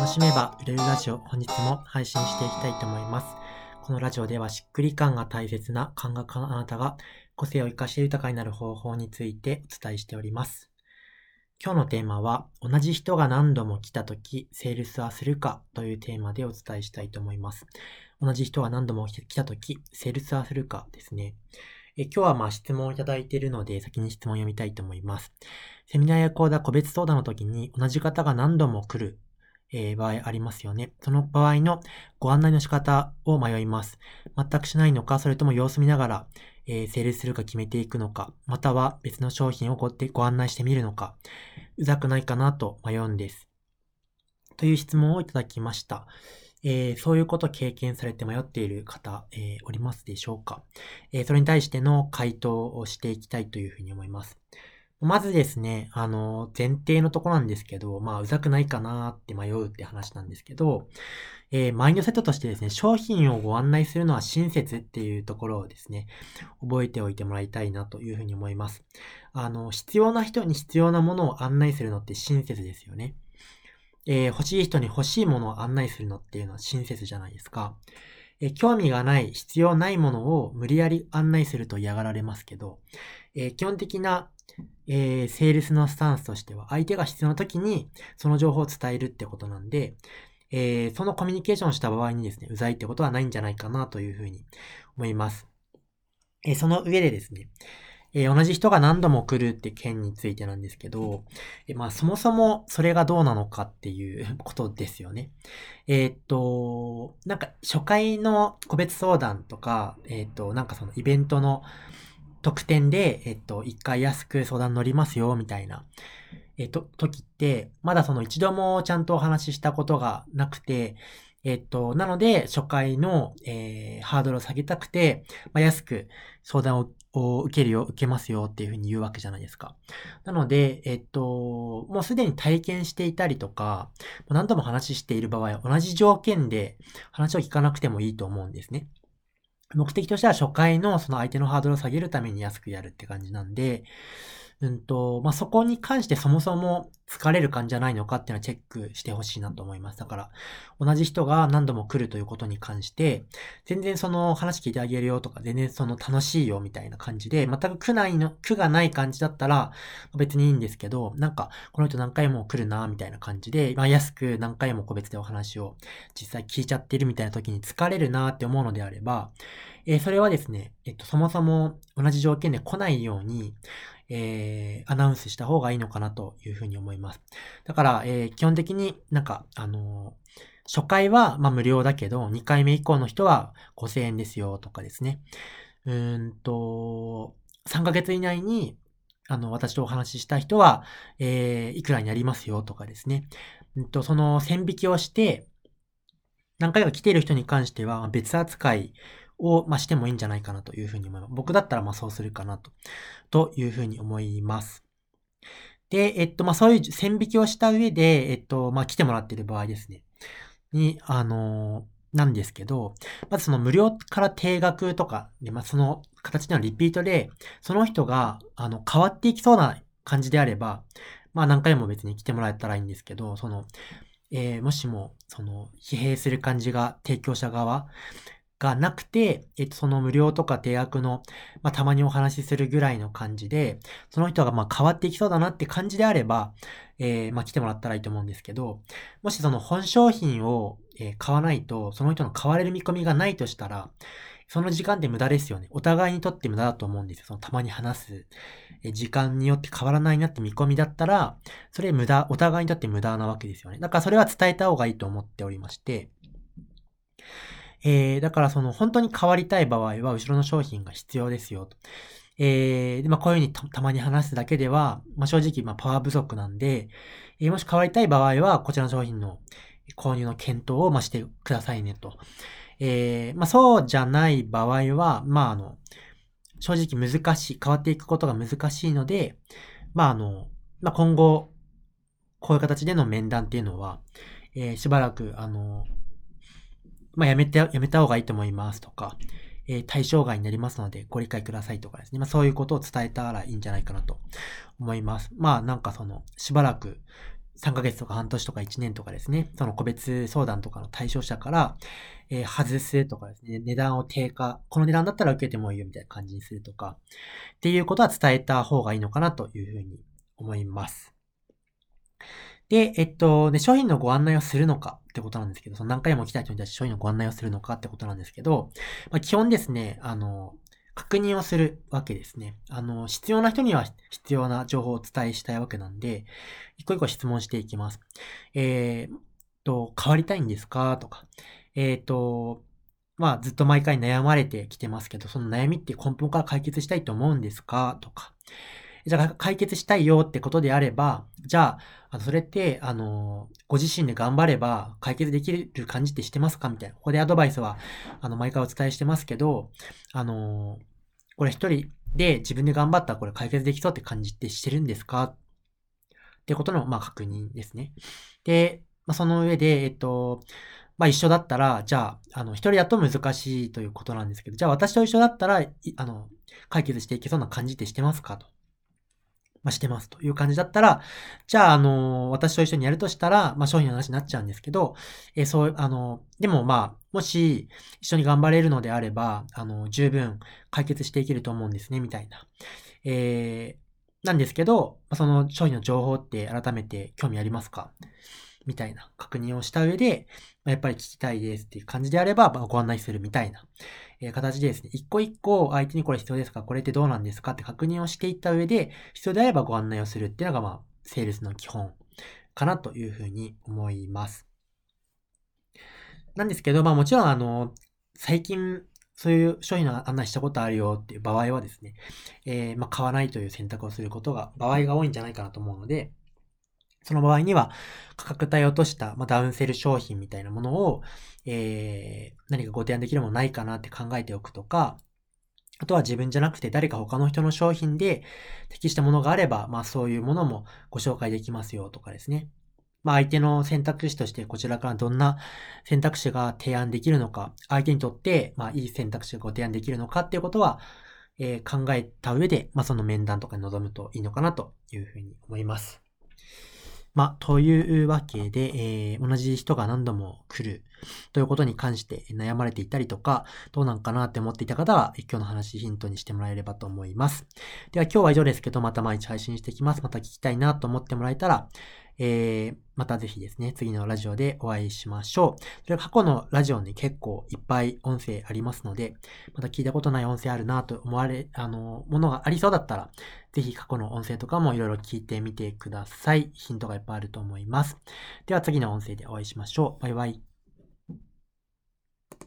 楽しめば売れるラジオ本日も配信していきたいと思います。このラジオではしっくり感が大切な感覚のあなたが個性を活かして豊かになる方法についてお伝えしております。今日のテーマは同じ人が何度も来た時セールスはするかというテーマでお伝えしたいと思います。同じ人が何度も来た時セールスはするかですね。え今日はまあ質問をいただいているので先に質問を読みたいと思います。セミナーや講座個別相談の時に同じ方が何度も来るえー、場合ありますよね。その場合のご案内の仕方を迷います。全くしないのか、それとも様子見ながら、えー、成立するか決めていくのか、または別の商品をごご案内してみるのか、うざくないかなと迷うんです。という質問をいただきました。えー、そういうことを経験されて迷っている方、えー、おりますでしょうか、えー、それに対しての回答をしていきたいというふうに思います。まずですね、あの、前提のとこなんですけど、まあ、うざくないかなって迷うって話なんですけど、えー、マインドセットとしてですね、商品をご案内するのは親切っていうところをですね、覚えておいてもらいたいなというふうに思います。あの、必要な人に必要なものを案内するのって親切ですよね。えー、欲しい人に欲しいものを案内するのっていうのは親切じゃないですか。え、興味がない、必要ないものを無理やり案内すると嫌がられますけど、えー、基本的なえー、セールスのスタンスとしては、相手が必要な時にその情報を伝えるってことなんで、えー、そのコミュニケーションをした場合にですね、うざいってことはないんじゃないかなというふうに思います。えー、その上でですね、えー、同じ人が何度も来るって件についてなんですけど、えー、まあそもそもそれがどうなのかっていう ことですよね。えー、っと、なんか初回の個別相談とか、えっと、なんかそのイベントの特典で、えっと、一回安く相談乗りますよ、みたいな、えっと、時って、まだその一度もちゃんとお話ししたことがなくて、えっと、なので、初回の、えー、ハードルを下げたくて、まあ、安く相談をを受けるよ、受けますよっていうふうに言うわけじゃないですか。なので、えっと、もうすでに体験していたりとか、何度も話している場合同じ条件で話を聞かなくてもいいと思うんですね。目的としては初回のその相手のハードルを下げるために安くやるって感じなんで、うんと、まあ、そこに関してそもそも疲れる感じじゃないのかっていうのはチェックしてほしいなと思います。だから、同じ人が何度も来るということに関して、全然その話聞いてあげるよとか、全然その楽しいよみたいな感じで、全く苦ないの、苦がない感じだったら別にいいんですけど、なんか、この人何回も来るな、みたいな感じで、まあ、安く何回も個別でお話を実際聞いちゃってるみたいな時に疲れるなって思うのであれば、えー、それはですね、えっと、そもそも同じ条件で来ないように、えー、アナウンスした方がいいのかなというふうに思います。だから、えー、基本的になんか、あのー、初回は、まあ、無料だけど、2回目以降の人は5000円ですよとかですね。うーんと、3ヶ月以内に、あの、私とお話しした人は、えー、いくらになりますよとかですね。うんと、その線引きをして、何回か来ている人に関しては別扱いを、まあ、してもいいんじゃないかなというふうに思います。僕だったらまあそうするかなと、というふうに思います。で、えっと、まあ、そういう線引きをした上で、えっと、まあ、来てもらっている場合ですね。に、あのなんですけど、まずその無料から定額とかで、まあ、その形のリピートで、その人が、あの、変わっていきそうな感じであれば、まあ、何回も別に来てもらえたらいいんですけど、その、えー、もしも、その、疲弊する感じが提供者側がなくて、えっと、その無料とか定額の、まあ、たまにお話しするぐらいの感じで、その人がまあ変わっていきそうだなって感じであれば、えー、まあ、来てもらったらいいと思うんですけど、もしその本商品を、え買わないと、その人の買われる見込みがないとしたら、その時間って無駄ですよね。お互いにとって無駄だと思うんですよ。そのたまに話す、え時間によって変わらないなって見込みだったら、それ無駄、お互いにとって無駄なわけですよね。だからそれは伝えた方がいいと思っておりまして、えー、だからその本当に変わりたい場合は後ろの商品が必要ですよと。えー、でまあ、こういうふうにたまに話すだけでは、まあ、正直まあパワー不足なんで、えー、もし変わりたい場合はこちらの商品の購入の検討をましてくださいねと。えー、まあ、そうじゃない場合は、まあ、あの、正直難しい、変わっていくことが難しいので、まあ、あの、まあ、今後、こういう形での面談っていうのは、えー、しばらく、あの、まあ、やめて、やめた方がいいと思いますとか、えー、対象外になりますのでご理解くださいとかですね。まあ、そういうことを伝えたらいいんじゃないかなと思います。まあ、なんかその、しばらく、3ヶ月とか半年とか1年とかですね、その個別相談とかの対象者から、えー、外すとかですね、値段を低下、この値段だったら受けてもいいよみたいな感じにするとか、っていうことは伝えた方がいいのかなというふうに思います。で、えっと、ね、商品のご案内をするのかってことなんですけど、その何回も来た人に対して商品のご案内をするのかってことなんですけど、まあ、基本ですね、あの、確認をするわけですね。あの、必要な人には必要な情報をお伝えしたいわけなんで、一個一個質問していきます。えー、と、変わりたいんですか？とか、えっ、ー、と、まあ、ずっと毎回悩まれてきてますけど、その悩みって根本から解決したいと思うんですか？とか、じゃあ解決したいよってことであれば、じゃあ、のそれって、あの、ご自身で頑張れば解決できる感じってしてますか？みたいな。ここでアドバイスは、あの、毎回お伝えしてますけど、あの、これ一人で自分で頑張ったらこれ解決できそうって感じってしてるんですか？ってことの、まあ、確認ですね。で、まあ、その上で、えっと、まあ一緒だったら、じゃあ、あの、一人だと難しいということなんですけど、じゃあ私と一緒だったら、あの、解決していけそうな感じってしてますか？と。まあ、してますという感じだったら、じゃあ、あの、私と一緒にやるとしたら、まあ、商品の話になっちゃうんですけど、えー、そう、あの、でもまあ、もし一緒に頑張れるのであれば、あの、十分解決していけると思うんですね、みたいな。えー、なんですけど、その商品の情報って改めて興味ありますか？みたいな確認をした上で、やっぱり聞きたいですっていう感じであれば、まご案内するみたいな、え形でですね、一個一個相手にこれ必要ですかこれってどうなんですかって確認をしていった上で、必要であればご案内をするっていうのが、まあ、セールスの基本かなというふうに思います。なんですけど、まあもちろんあの、最近そういう商品の案内したことあるよっていう場合はですね、えー、まあ、買わないという選択をすることが、場合が多いんじゃないかなと思うので、その場合には、価格帯を落とした、まあ、ダウンセル商品みたいなものを、えー、何かご提案できるものないかなって考えておくとか、あとは自分じゃなくて誰か他の人の商品で適したものがあれば、まあそういうものもご紹介できますよとかですね。まあ相手の選択肢としてこちらからどんな選択肢が提案できるのか、相手にとってまあいい選択肢がご提案できるのかっていうことは、えー、考えた上で、まあその面談とかに臨むといいのかなというふうに思います。まあ、というわけで、えー、同じ人が何度も来るということに関して悩まれていたりとか、どうなんかなって思っていた方は、今日の話ヒントにしてもらえればと思います。では今日は以上ですけど、また毎日配信していきます。また聞きたいなと思ってもらえたら、えー、またぜひですね、次のラジオでお会いしましょう。それ過去のラジオに結構いっぱい音声ありますので、また聞いたことない音声あるなと思われ、あの、ものがありそうだったら、ぜひ過去の音声とかもいろいろ聞いてみてください。ヒントがいっぱいあると思います。では次の音声でお会いしましょう。バイバイ。